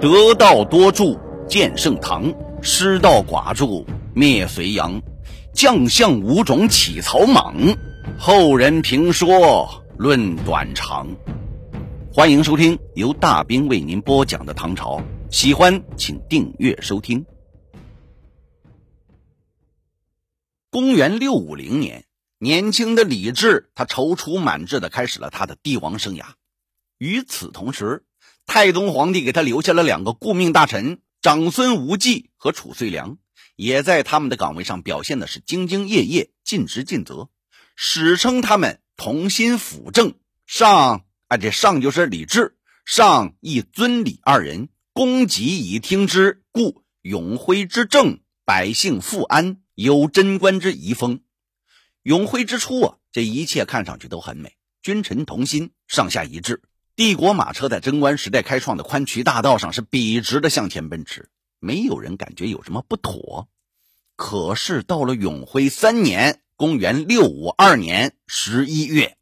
得道多助建盛唐，失道寡助灭隋炀。将相五种起草莽，后人评说论短长。欢迎收听由大兵为您播讲的唐朝，喜欢请订阅收听。公元六五零年，年轻的李治他踌躇满志的开始了他的帝王生涯。与此同时，太宗皇帝给他留下了两个顾命大臣长孙无忌和褚遂良，也在他们的岗位上表现的是兢兢业业、尽职尽责，史称他们同心辅政。上啊，这上就是李治，上亦尊李二人，公己以听之，故永徽之政，百姓富安。有贞观之遗风，永徽之初啊，这一切看上去都很美，君臣同心，上下一致。帝国马车在贞观时代开创的宽渠大道上是笔直的向前奔驰，没有人感觉有什么不妥。可是到了永徽三年（公元六五二年）十一月，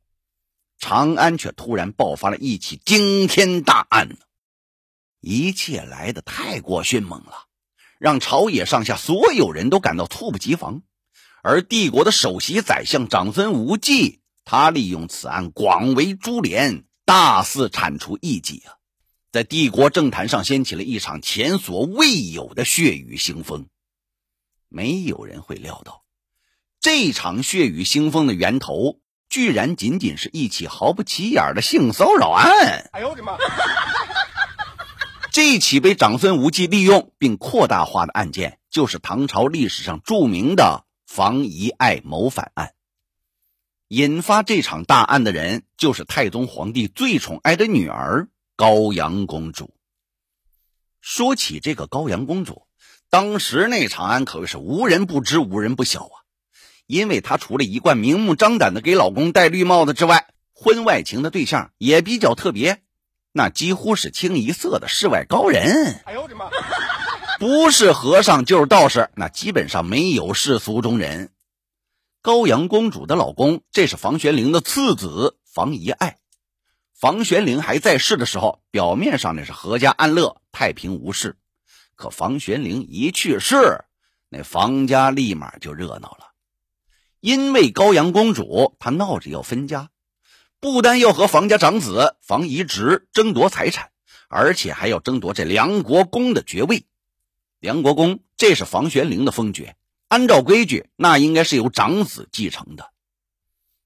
长安却突然爆发了一起惊天大案，一切来得太过迅猛了。让朝野上下所有人都感到猝不及防，而帝国的首席宰相长孙无忌，他利用此案广为株连，大肆铲除异己啊，在帝国政坛上掀起了一场前所未有的血雨腥风。没有人会料到，这场血雨腥风的源头，居然仅仅是一起毫不起眼的性骚扰案。哎呦我的妈！这起被长孙无忌利用并扩大化的案件，就是唐朝历史上著名的房遗爱谋反案。引发这场大案的人，就是太宗皇帝最宠爱的女儿高阳公主。说起这个高阳公主，当时那场安可谓是无人不知、无人不晓啊！因为她除了一贯明目张胆的给老公戴绿帽子之外，婚外情的对象也比较特别。那几乎是清一色的世外高人。哎呦我的妈！不是和尚就是道士，那基本上没有世俗中人。高阳公主的老公，这是房玄龄的次子房遗爱。房玄龄还在世的时候，表面上那是阖家安乐、太平无事。可房玄龄一去世，那房家立马就热闹了，因为高阳公主她闹着要分家。不单要和房家长子房遗直争夺财产，而且还要争夺这梁国公的爵位。梁国公这是房玄龄的封爵，按照规矩，那应该是由长子继承的。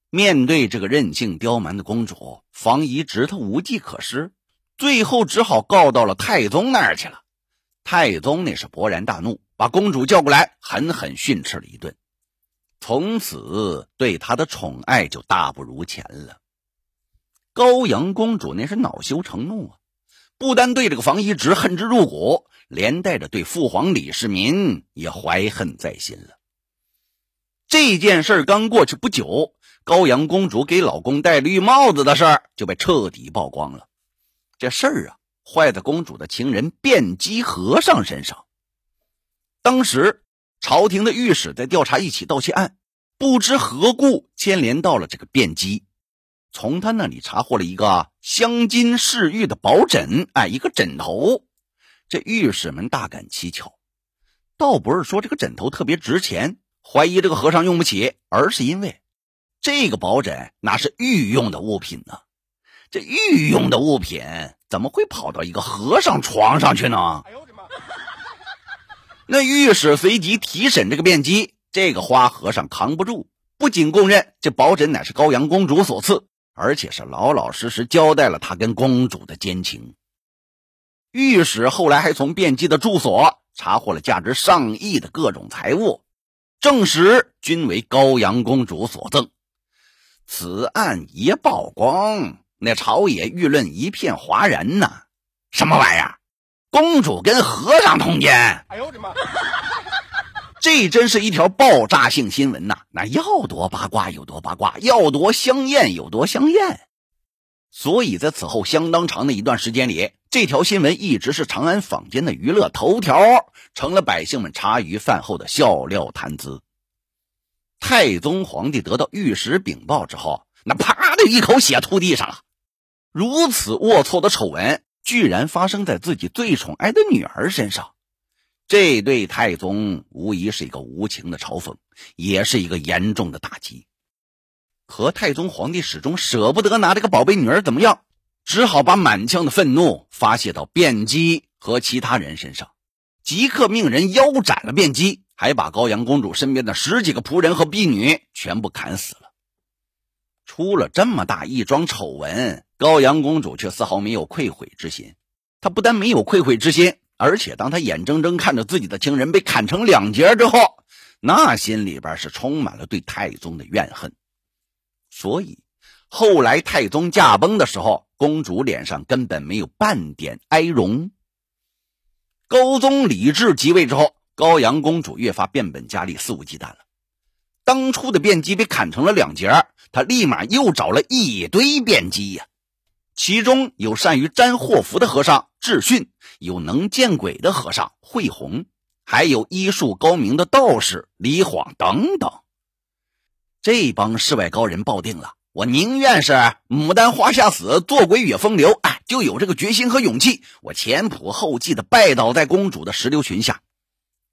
面对这个任性刁蛮的公主，房遗直他无计可施，最后只好告到了太宗那儿去了。太宗那是勃然大怒，把公主叫过来，狠狠训斥了一顿，从此对他的宠爱就大不如前了。高阳公主那是恼羞成怒啊，不单对这个房遗直恨之入骨，连带着对父皇李世民也怀恨在心了。这件事刚过去不久，高阳公主给老公戴绿帽子的事儿就被彻底曝光了。这事儿啊，坏在公主的情人辩机和尚身上。当时朝廷的御史在调查一起盗窃案，不知何故牵连到了这个辩机。从他那里查获了一个镶金饰玉的宝枕，哎，一个枕头。这御史们大感蹊跷，倒不是说这个枕头特别值钱，怀疑这个和尚用不起，而是因为这个宝枕那是御用的物品呢。这御用的物品怎么会跑到一个和尚床上去呢？哎呦我的妈！那御史随即提审这个辩机，这个花和尚扛不住，不仅供认这宝枕乃是高阳公主所赐。而且是老老实实交代了他跟公主的奸情。御史后来还从卞姬的住所查获了价值上亿的各种财物，证实均为高阳公主所赠。此案一曝光，那朝野舆论一片哗然呐！什么玩意儿？公主跟和尚通奸？哎呦我的妈！这真是一条爆炸性新闻呐！那要多八卦有多八卦，要多香艳有多香艳。所以在此后相当长的一段时间里，这条新闻一直是长安坊间的娱乐头条，成了百姓们茶余饭后的笑料谈资。太宗皇帝得到御史禀报之后，那啪的一口血吐地上了。如此龌龊的丑闻，居然发生在自己最宠爱的女儿身上，这对太宗无疑是一个无情的嘲讽，也是一个严重的打击。可太宗皇帝始终舍不得拿这个宝贝女儿怎么样，只好把满腔的愤怒发泄到卞姬和其他人身上，即刻命人腰斩了卞姬，还把高阳公主身边的十几个仆人和婢女全部砍死了。出了这么大一桩丑闻，高阳公主却丝毫没有愧悔之心。她不但没有愧悔之心，而且当她眼睁睁看着自己的情人被砍成两截之后，那心里边是充满了对太宗的怨恨。所以，后来太宗驾崩的时候，公主脸上根本没有半点哀容。高宗李治即位之后，高阳公主越发变本加厉，肆无忌惮了。当初的辩机被砍成了两截，他立马又找了一堆辩机呀，其中有善于占祸福的和尚智训，有能见鬼的和尚慧洪，还有医术高明的道士李晃等等。这帮世外高人抱定了，我宁愿是牡丹花下死，做鬼也风流，哎，就有这个决心和勇气，我前仆后继的拜倒在公主的石榴裙下。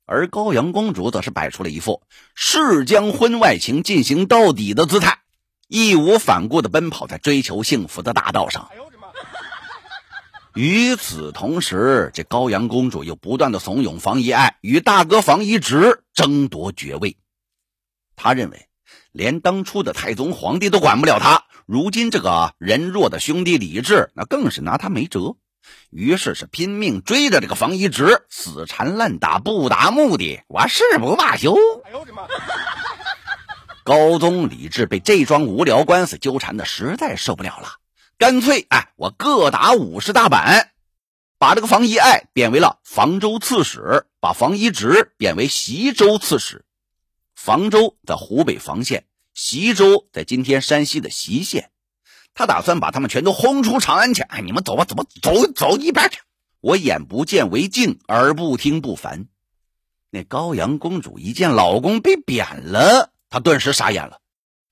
而高阳公主则是摆出了一副誓将婚外情进行到底的姿态，义无反顾的奔跑在追求幸福的大道上。与此同时，这高阳公主又不断的怂恿房遗爱与大哥房遗直争夺爵位，他认为。连当初的太宗皇帝都管不了他，如今这个人弱的兄弟李治，那更是拿他没辙。于是是拼命追着这个房遗直，死缠烂打，不达目的，我誓不罢休。哎呦我的妈！高宗李治被这桩无聊官司纠缠的实在受不了了，干脆哎，我各打五十大板，把这个房遗爱贬为了房州刺史，把房遗直贬为西州刺史。房州在湖北房县，习州在今天山西的习县。他打算把他们全都轰出长安去。哎，你们走吧，走吧，走走一边去！我眼不见为净，耳不听不烦。那高阳公主一见老公被贬了，她顿时傻眼了。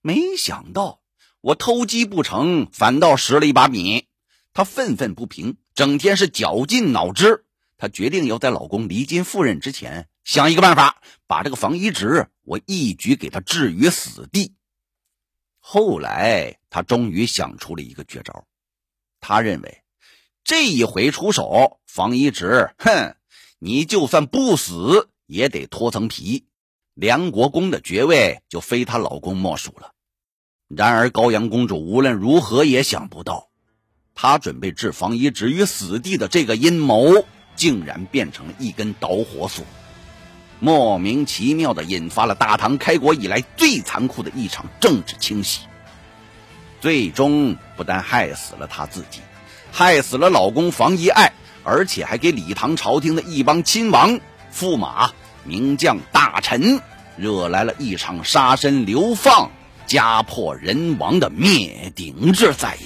没想到我偷鸡不成，反倒拾了一把米。她愤愤不平，整天是绞尽脑汁。她决定要在老公离京赴任之前。想一个办法，把这个房遗直，我一举给他置于死地。后来，他终于想出了一个绝招。他认为，这一回出手，房遗直，哼，你就算不死，也得脱层皮，梁国公的爵位就非她老公莫属了。然而，高阳公主无论如何也想不到，她准备置房遗直于死地的这个阴谋，竟然变成了一根导火索。莫名其妙的引发了大唐开国以来最残酷的一场政治清洗，最终不但害死了他自己，害死了老公房遗爱，而且还给李唐朝廷的一帮亲王、驸马、名将、大臣惹来了一场杀身流放、家破人亡的灭顶之灾。